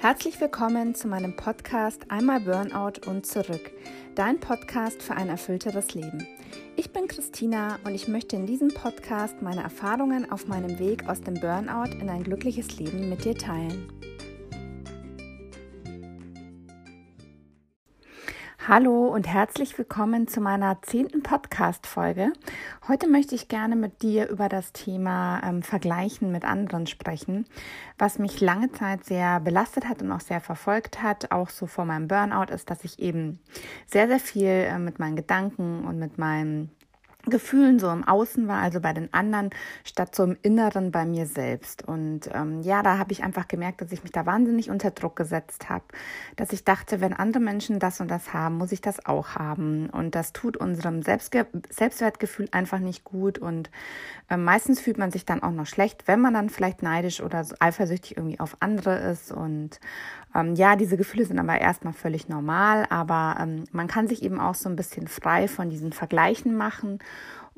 Herzlich willkommen zu meinem Podcast Einmal Burnout und zurück, dein Podcast für ein erfüllteres Leben. Ich bin Christina und ich möchte in diesem Podcast meine Erfahrungen auf meinem Weg aus dem Burnout in ein glückliches Leben mit dir teilen. Hallo und herzlich willkommen zu meiner zehnten Podcast-Folge. Heute möchte ich gerne mit dir über das Thema ähm, Vergleichen mit anderen sprechen, was mich lange Zeit sehr belastet hat und auch sehr verfolgt hat, auch so vor meinem Burnout, ist, dass ich eben sehr, sehr viel äh, mit meinen Gedanken und mit meinem Gefühlen so im Außen war, also bei den anderen, statt so im Inneren bei mir selbst. Und ähm, ja, da habe ich einfach gemerkt, dass ich mich da wahnsinnig unter Druck gesetzt habe, dass ich dachte, wenn andere Menschen das und das haben, muss ich das auch haben. Und das tut unserem Selbstge Selbstwertgefühl einfach nicht gut. Und äh, meistens fühlt man sich dann auch noch schlecht, wenn man dann vielleicht neidisch oder so eifersüchtig irgendwie auf andere ist. Und ähm, ja, diese Gefühle sind aber erstmal völlig normal, aber ähm, man kann sich eben auch so ein bisschen frei von diesen Vergleichen machen.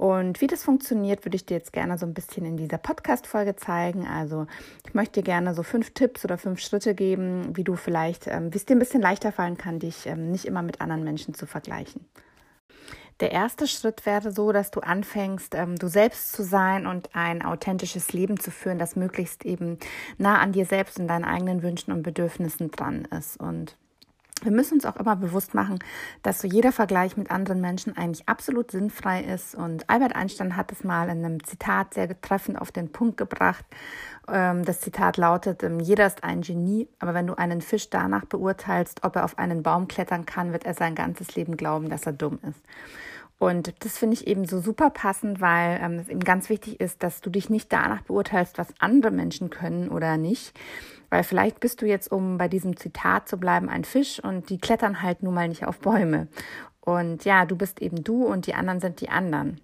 Und wie das funktioniert, würde ich dir jetzt gerne so ein bisschen in dieser Podcast-Folge zeigen. Also ich möchte dir gerne so fünf Tipps oder fünf Schritte geben, wie du vielleicht, ähm, wie es dir ein bisschen leichter fallen kann, dich ähm, nicht immer mit anderen Menschen zu vergleichen. Der erste Schritt wäre so, dass du anfängst, ähm, du selbst zu sein und ein authentisches Leben zu führen, das möglichst eben nah an dir selbst und deinen eigenen Wünschen und Bedürfnissen dran ist. Und wir müssen uns auch immer bewusst machen, dass so jeder Vergleich mit anderen Menschen eigentlich absolut sinnfrei ist. Und Albert Einstein hat es mal in einem Zitat sehr treffend auf den Punkt gebracht. Ähm, das Zitat lautet, ähm, jeder ist ein Genie, aber wenn du einen Fisch danach beurteilst, ob er auf einen Baum klettern kann, wird er sein ganzes Leben glauben, dass er dumm ist. Und das finde ich eben so super passend, weil ähm, es eben ganz wichtig ist, dass du dich nicht danach beurteilst, was andere Menschen können oder nicht. Weil vielleicht bist du jetzt, um bei diesem Zitat zu bleiben, ein Fisch und die klettern halt nun mal nicht auf Bäume. Und ja, du bist eben du und die anderen sind die anderen.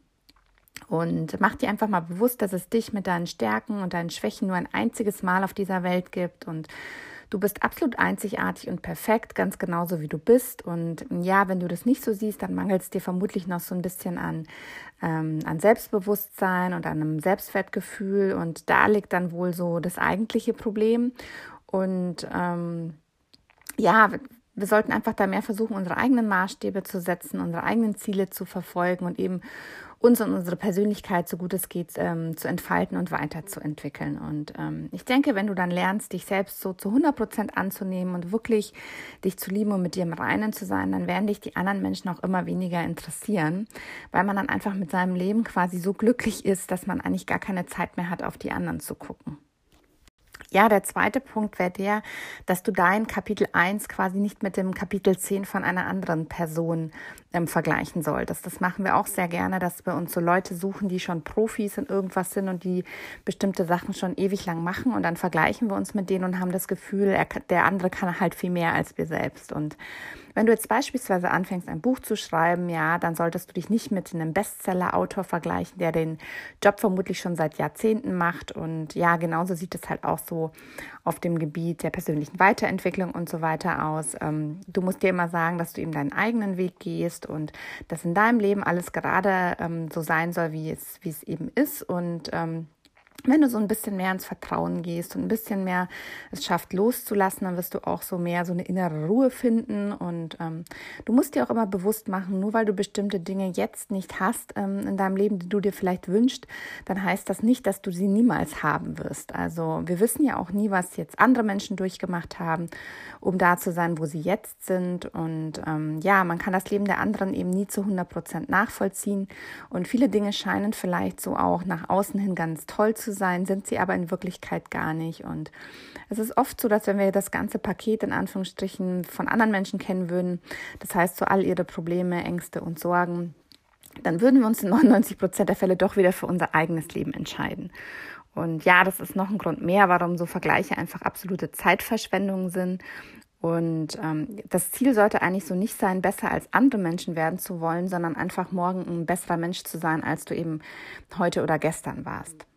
Und mach dir einfach mal bewusst, dass es dich mit deinen Stärken und deinen Schwächen nur ein einziges Mal auf dieser Welt gibt und Du bist absolut einzigartig und perfekt, ganz genauso wie du bist. Und ja, wenn du das nicht so siehst, dann mangelt es dir vermutlich noch so ein bisschen an, ähm, an Selbstbewusstsein und an einem Selbstwertgefühl. Und da liegt dann wohl so das eigentliche Problem. Und ähm, ja, wir sollten einfach da mehr versuchen, unsere eigenen Maßstäbe zu setzen, unsere eigenen Ziele zu verfolgen und eben uns und unsere Persönlichkeit, so gut es geht, ähm, zu entfalten und weiterzuentwickeln. Und ähm, ich denke, wenn du dann lernst, dich selbst so zu 100 Prozent anzunehmen und wirklich dich zu lieben und mit dir im Reinen zu sein, dann werden dich die anderen Menschen auch immer weniger interessieren, weil man dann einfach mit seinem Leben quasi so glücklich ist, dass man eigentlich gar keine Zeit mehr hat, auf die anderen zu gucken. Ja, der zweite Punkt wäre der, dass du dein Kapitel 1 quasi nicht mit dem Kapitel 10 von einer anderen Person ähm, vergleichen solltest. Das machen wir auch sehr gerne, dass wir uns so Leute suchen, die schon Profis in irgendwas sind und die bestimmte Sachen schon ewig lang machen und dann vergleichen wir uns mit denen und haben das Gefühl, er, der andere kann halt viel mehr als wir selbst. Und wenn du jetzt beispielsweise anfängst, ein Buch zu schreiben, ja, dann solltest du dich nicht mit einem Bestseller-Autor vergleichen, der den Job vermutlich schon seit Jahrzehnten macht. Und ja, genauso sieht es halt auch so auf dem Gebiet der persönlichen Weiterentwicklung und so weiter aus. Ähm, du musst dir immer sagen, dass du eben deinen eigenen Weg gehst und dass in deinem Leben alles gerade ähm, so sein soll, wie es, wie es eben ist. Und ähm, wenn du so ein bisschen mehr ins Vertrauen gehst und ein bisschen mehr es schafft loszulassen, dann wirst du auch so mehr so eine innere Ruhe finden. Und ähm, du musst dir auch immer bewusst machen, nur weil du bestimmte Dinge jetzt nicht hast ähm, in deinem Leben, die du dir vielleicht wünschst, dann heißt das nicht, dass du sie niemals haben wirst. Also wir wissen ja auch nie, was jetzt andere Menschen durchgemacht haben, um da zu sein, wo sie jetzt sind. Und ähm, ja, man kann das Leben der anderen eben nie zu 100 Prozent nachvollziehen. Und viele Dinge scheinen vielleicht so auch nach außen hin ganz toll zu sein, sind sie aber in Wirklichkeit gar nicht. Und es ist oft so, dass wenn wir das ganze Paket in Anführungsstrichen von anderen Menschen kennen würden, das heißt so all ihre Probleme, Ängste und Sorgen, dann würden wir uns in 99 Prozent der Fälle doch wieder für unser eigenes Leben entscheiden. Und ja, das ist noch ein Grund mehr, warum so Vergleiche einfach absolute Zeitverschwendungen sind. Und ähm, das Ziel sollte eigentlich so nicht sein, besser als andere Menschen werden zu wollen, sondern einfach morgen ein besserer Mensch zu sein, als du eben heute oder gestern warst.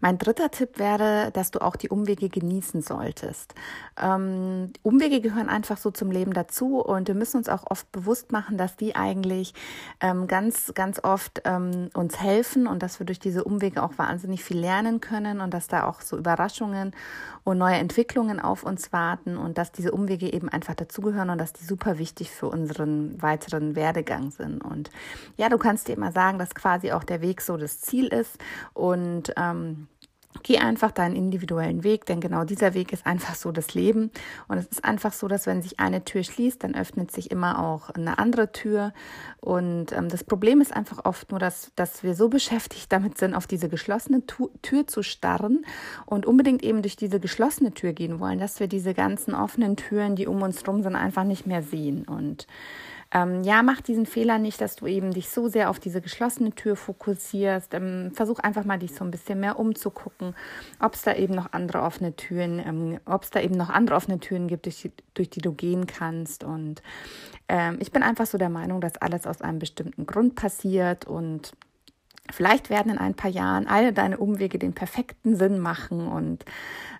Mein dritter Tipp wäre, dass du auch die Umwege genießen solltest. Ähm, Umwege gehören einfach so zum Leben dazu und wir müssen uns auch oft bewusst machen, dass die eigentlich ähm, ganz, ganz oft ähm, uns helfen und dass wir durch diese Umwege auch wahnsinnig viel lernen können und dass da auch so Überraschungen und neue Entwicklungen auf uns warten und dass diese Umwege eben einfach dazugehören und dass die super wichtig für unseren weiteren Werdegang sind. Und ja, du kannst dir immer sagen, dass quasi auch der Weg so das Ziel ist und ähm, Geh einfach deinen individuellen Weg, denn genau dieser Weg ist einfach so das Leben. Und es ist einfach so, dass wenn sich eine Tür schließt, dann öffnet sich immer auch eine andere Tür. Und ähm, das Problem ist einfach oft nur, dass, dass wir so beschäftigt damit sind, auf diese geschlossene tu Tür zu starren und unbedingt eben durch diese geschlossene Tür gehen wollen, dass wir diese ganzen offenen Türen, die um uns herum sind, einfach nicht mehr sehen. Und ähm, ja, mach diesen Fehler nicht, dass du eben dich so sehr auf diese geschlossene Tür fokussierst. Ähm, versuch einfach mal dich so ein bisschen mehr umzugucken, ob es da eben noch andere offene Türen, ähm, ob es da eben noch andere offene Türen gibt, durch die, durch die du gehen kannst. Und ähm, ich bin einfach so der Meinung, dass alles aus einem bestimmten Grund passiert und Vielleicht werden in ein paar Jahren alle deine Umwege den perfekten Sinn machen und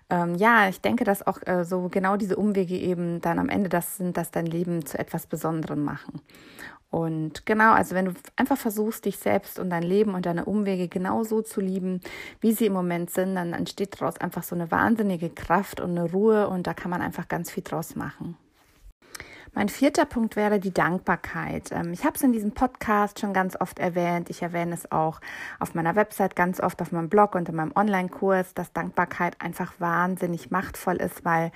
ähm, ja, ich denke, dass auch äh, so genau diese Umwege eben dann am Ende das sind, dass dein Leben zu etwas Besonderem machen. Und genau, also wenn du einfach versuchst, dich selbst und dein Leben und deine Umwege genau so zu lieben, wie sie im Moment sind, dann entsteht daraus einfach so eine wahnsinnige Kraft und eine Ruhe und da kann man einfach ganz viel draus machen. Mein vierter Punkt wäre die Dankbarkeit. Ähm, ich habe es in diesem Podcast schon ganz oft erwähnt. Ich erwähne es auch auf meiner Website ganz oft, auf meinem Blog und in meinem Online-Kurs, dass Dankbarkeit einfach wahnsinnig machtvoll ist, weil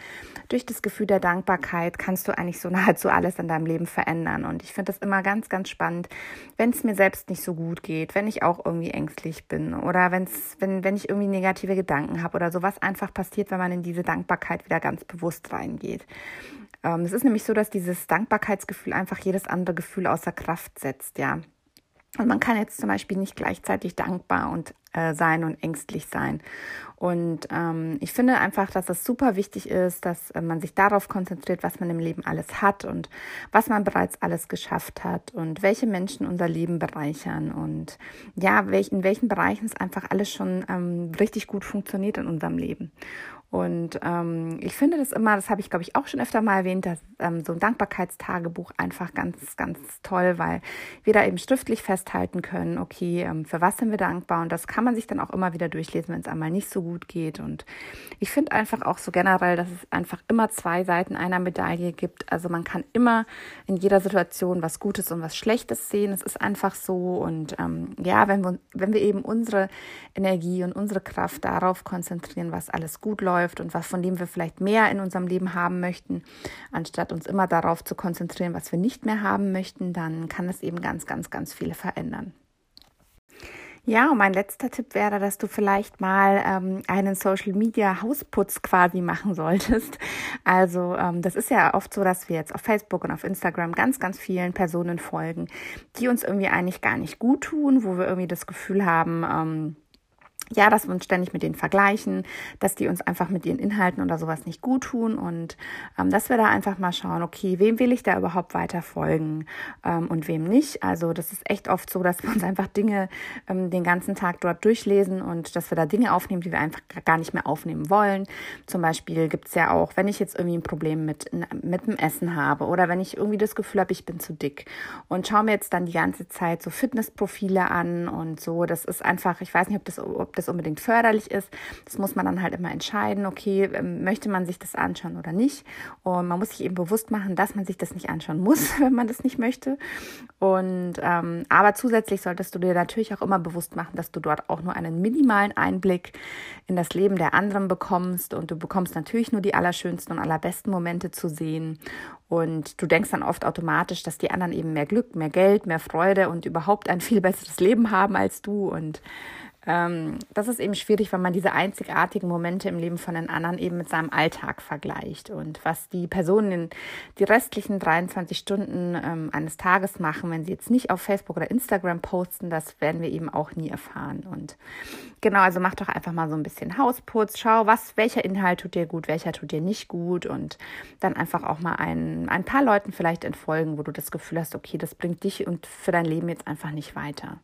durch das Gefühl der Dankbarkeit kannst du eigentlich so nahezu alles in deinem Leben verändern. Und ich finde es immer ganz, ganz spannend, wenn es mir selbst nicht so gut geht, wenn ich auch irgendwie ängstlich bin oder wenn's, wenn, wenn ich irgendwie negative Gedanken habe oder so, was einfach passiert, wenn man in diese Dankbarkeit wieder ganz bewusst reingeht. Ähm, es ist nämlich so, dass dieses Dankbarkeitsgefühl einfach jedes andere Gefühl außer Kraft setzt, ja. Und man kann jetzt zum Beispiel nicht gleichzeitig dankbar und äh, sein und ängstlich sein. Und ähm, ich finde einfach, dass es super wichtig ist, dass äh, man sich darauf konzentriert, was man im Leben alles hat und was man bereits alles geschafft hat und welche Menschen unser Leben bereichern und ja, welch, in welchen Bereichen es einfach alles schon ähm, richtig gut funktioniert in unserem Leben. Und ähm, ich finde das immer, das habe ich glaube ich auch schon öfter mal erwähnt, dass ähm, so ein Dankbarkeitstagebuch einfach ganz, ganz toll, weil wir da eben schriftlich festhalten können, okay, ähm, für was sind wir dankbar und das kann man sich dann auch immer wieder durchlesen, wenn es einmal nicht so gut geht. Und ich finde einfach auch so generell, dass es einfach immer zwei Seiten einer Medaille gibt. Also man kann immer in jeder Situation was Gutes und was Schlechtes sehen. Es ist einfach so. Und ähm, ja, wenn wir, wenn wir eben unsere Energie und unsere Kraft darauf konzentrieren, was alles gut läuft, läuft und was von dem wir vielleicht mehr in unserem Leben haben möchten, anstatt uns immer darauf zu konzentrieren, was wir nicht mehr haben möchten, dann kann es eben ganz, ganz, ganz viel verändern. Ja, und mein letzter Tipp wäre, dass du vielleicht mal ähm, einen Social Media Hausputz quasi machen solltest. Also ähm, das ist ja oft so, dass wir jetzt auf Facebook und auf Instagram ganz, ganz vielen Personen folgen, die uns irgendwie eigentlich gar nicht gut tun, wo wir irgendwie das Gefühl haben, ähm, ja, dass wir uns ständig mit denen vergleichen, dass die uns einfach mit ihren Inhalten oder sowas nicht gut tun und ähm, dass wir da einfach mal schauen, okay, wem will ich da überhaupt weiter folgen ähm, und wem nicht. Also das ist echt oft so, dass wir uns einfach Dinge ähm, den ganzen Tag dort durchlesen und dass wir da Dinge aufnehmen, die wir einfach gar nicht mehr aufnehmen wollen. Zum Beispiel gibt's ja auch, wenn ich jetzt irgendwie ein Problem mit, mit dem Essen habe oder wenn ich irgendwie das Gefühl habe, ich bin zu dick und schaue mir jetzt dann die ganze Zeit so Fitnessprofile an und so. Das ist einfach, ich weiß nicht, ob das, ob das das unbedingt förderlich ist. Das muss man dann halt immer entscheiden, okay, ähm, möchte man sich das anschauen oder nicht. Und man muss sich eben bewusst machen, dass man sich das nicht anschauen muss, wenn man das nicht möchte. Und ähm, aber zusätzlich solltest du dir natürlich auch immer bewusst machen, dass du dort auch nur einen minimalen Einblick in das Leben der anderen bekommst und du bekommst natürlich nur die allerschönsten und allerbesten Momente zu sehen. Und du denkst dann oft automatisch, dass die anderen eben mehr Glück, mehr Geld, mehr Freude und überhaupt ein viel besseres Leben haben als du. Und ähm, das ist eben schwierig, wenn man diese einzigartigen Momente im Leben von den anderen eben mit seinem Alltag vergleicht. Und was die Personen in die restlichen 23 Stunden ähm, eines Tages machen, wenn sie jetzt nicht auf Facebook oder Instagram posten, das werden wir eben auch nie erfahren. Und genau, also mach doch einfach mal so ein bisschen Hausputz, schau, was, welcher Inhalt tut dir gut, welcher tut dir nicht gut und dann einfach auch mal ein, ein paar Leuten vielleicht entfolgen, wo du das Gefühl hast, okay, das bringt dich und für dein Leben jetzt einfach nicht weiter.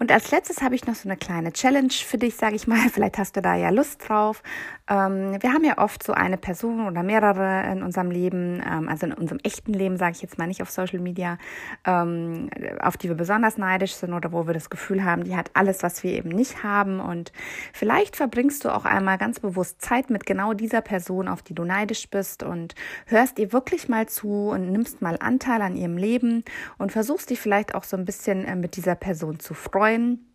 Und als letztes habe ich noch so eine kleine Challenge für dich, sage ich mal. Vielleicht hast du da ja Lust drauf. Ähm, wir haben ja oft so eine Person oder mehrere in unserem Leben, ähm, also in unserem echten Leben, sage ich jetzt mal nicht auf Social Media, ähm, auf die wir besonders neidisch sind oder wo wir das Gefühl haben, die hat alles, was wir eben nicht haben. Und vielleicht verbringst du auch einmal ganz bewusst Zeit mit genau dieser Person, auf die du neidisch bist und hörst ihr wirklich mal zu und nimmst mal Anteil an ihrem Leben und versuchst dich vielleicht auch so ein bisschen äh, mit dieser Person zu freuen freuen.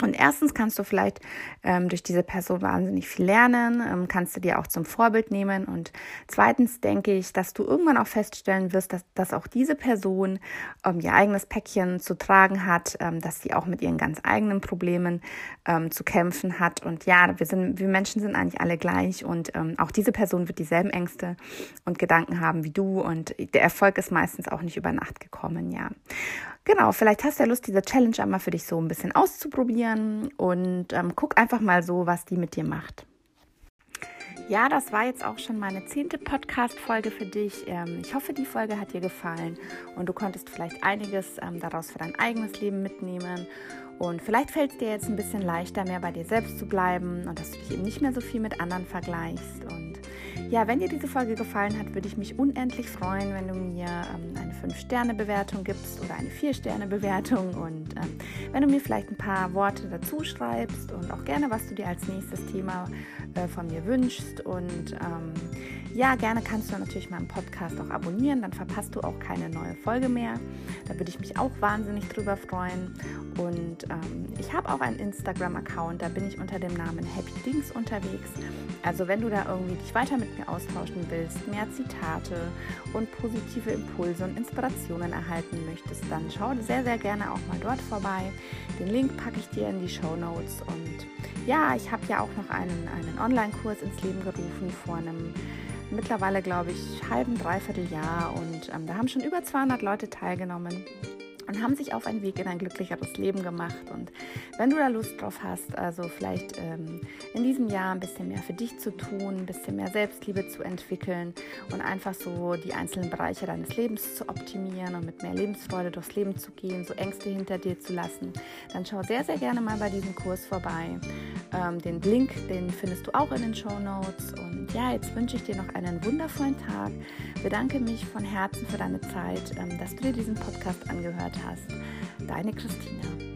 Und erstens kannst du vielleicht ähm, durch diese Person wahnsinnig viel lernen, ähm, kannst du dir auch zum Vorbild nehmen. Und zweitens denke ich, dass du irgendwann auch feststellen wirst, dass, dass auch diese Person ähm, ihr eigenes Päckchen zu tragen hat, ähm, dass sie auch mit ihren ganz eigenen Problemen ähm, zu kämpfen hat. Und ja, wir sind, wir Menschen sind eigentlich alle gleich und ähm, auch diese Person wird dieselben Ängste und Gedanken haben wie du. Und der Erfolg ist meistens auch nicht über Nacht gekommen, ja. Genau, vielleicht hast du ja Lust, diese Challenge einmal für dich so ein bisschen auszuprobieren und ähm, guck einfach mal so, was die mit dir macht. Ja, das war jetzt auch schon meine zehnte Podcast-Folge für dich. Ähm, ich hoffe, die Folge hat dir gefallen und du konntest vielleicht einiges ähm, daraus für dein eigenes Leben mitnehmen. Und vielleicht fällt es dir jetzt ein bisschen leichter, mehr bei dir selbst zu bleiben und dass du dich eben nicht mehr so viel mit anderen vergleichst. Und ja, wenn dir diese Folge gefallen hat, würde ich mich unendlich freuen, wenn du mir ähm, eine 5-Sterne-Bewertung gibst oder eine 4-Sterne-Bewertung und ähm, wenn du mir vielleicht ein paar Worte dazu schreibst und auch gerne, was du dir als nächstes Thema äh, von mir wünschst. Und ähm, ja, gerne kannst du natürlich meinen Podcast auch abonnieren, dann verpasst du auch keine neue Folge mehr. Da würde ich mich auch wahnsinnig drüber freuen. Und ähm, ich habe auch einen Instagram-Account, da bin ich unter dem Namen Happy Dings unterwegs. Also wenn du da irgendwie dich weiter mit mir austauschen willst, mehr Zitate und positive Impulse und Inspirationen erhalten möchtest, dann schau sehr, sehr gerne auch mal dort vorbei. Den Link packe ich dir in die Show Notes. Und ja, ich habe ja auch noch einen, einen Online-Kurs ins Leben gerufen vor einem mittlerweile, glaube ich, halben, dreiviertel Jahr und ähm, da haben schon über 200 Leute teilgenommen und haben sich auf einen Weg in ein glücklicheres Leben gemacht. Und wenn du da Lust drauf hast, also vielleicht ähm, in diesem Jahr ein bisschen mehr für dich zu tun, ein bisschen mehr Selbstliebe zu entwickeln und einfach so die einzelnen Bereiche deines Lebens zu optimieren und mit mehr Lebensfreude durchs Leben zu gehen, so Ängste hinter dir zu lassen, dann schau sehr, sehr gerne mal bei diesem Kurs vorbei. Ähm, den Link, den findest du auch in den Show Notes. Und ja, jetzt wünsche ich dir noch einen wundervollen Tag. Bedanke mich von Herzen für deine Zeit, ähm, dass du dir diesen Podcast angehört hast. Deine Christina.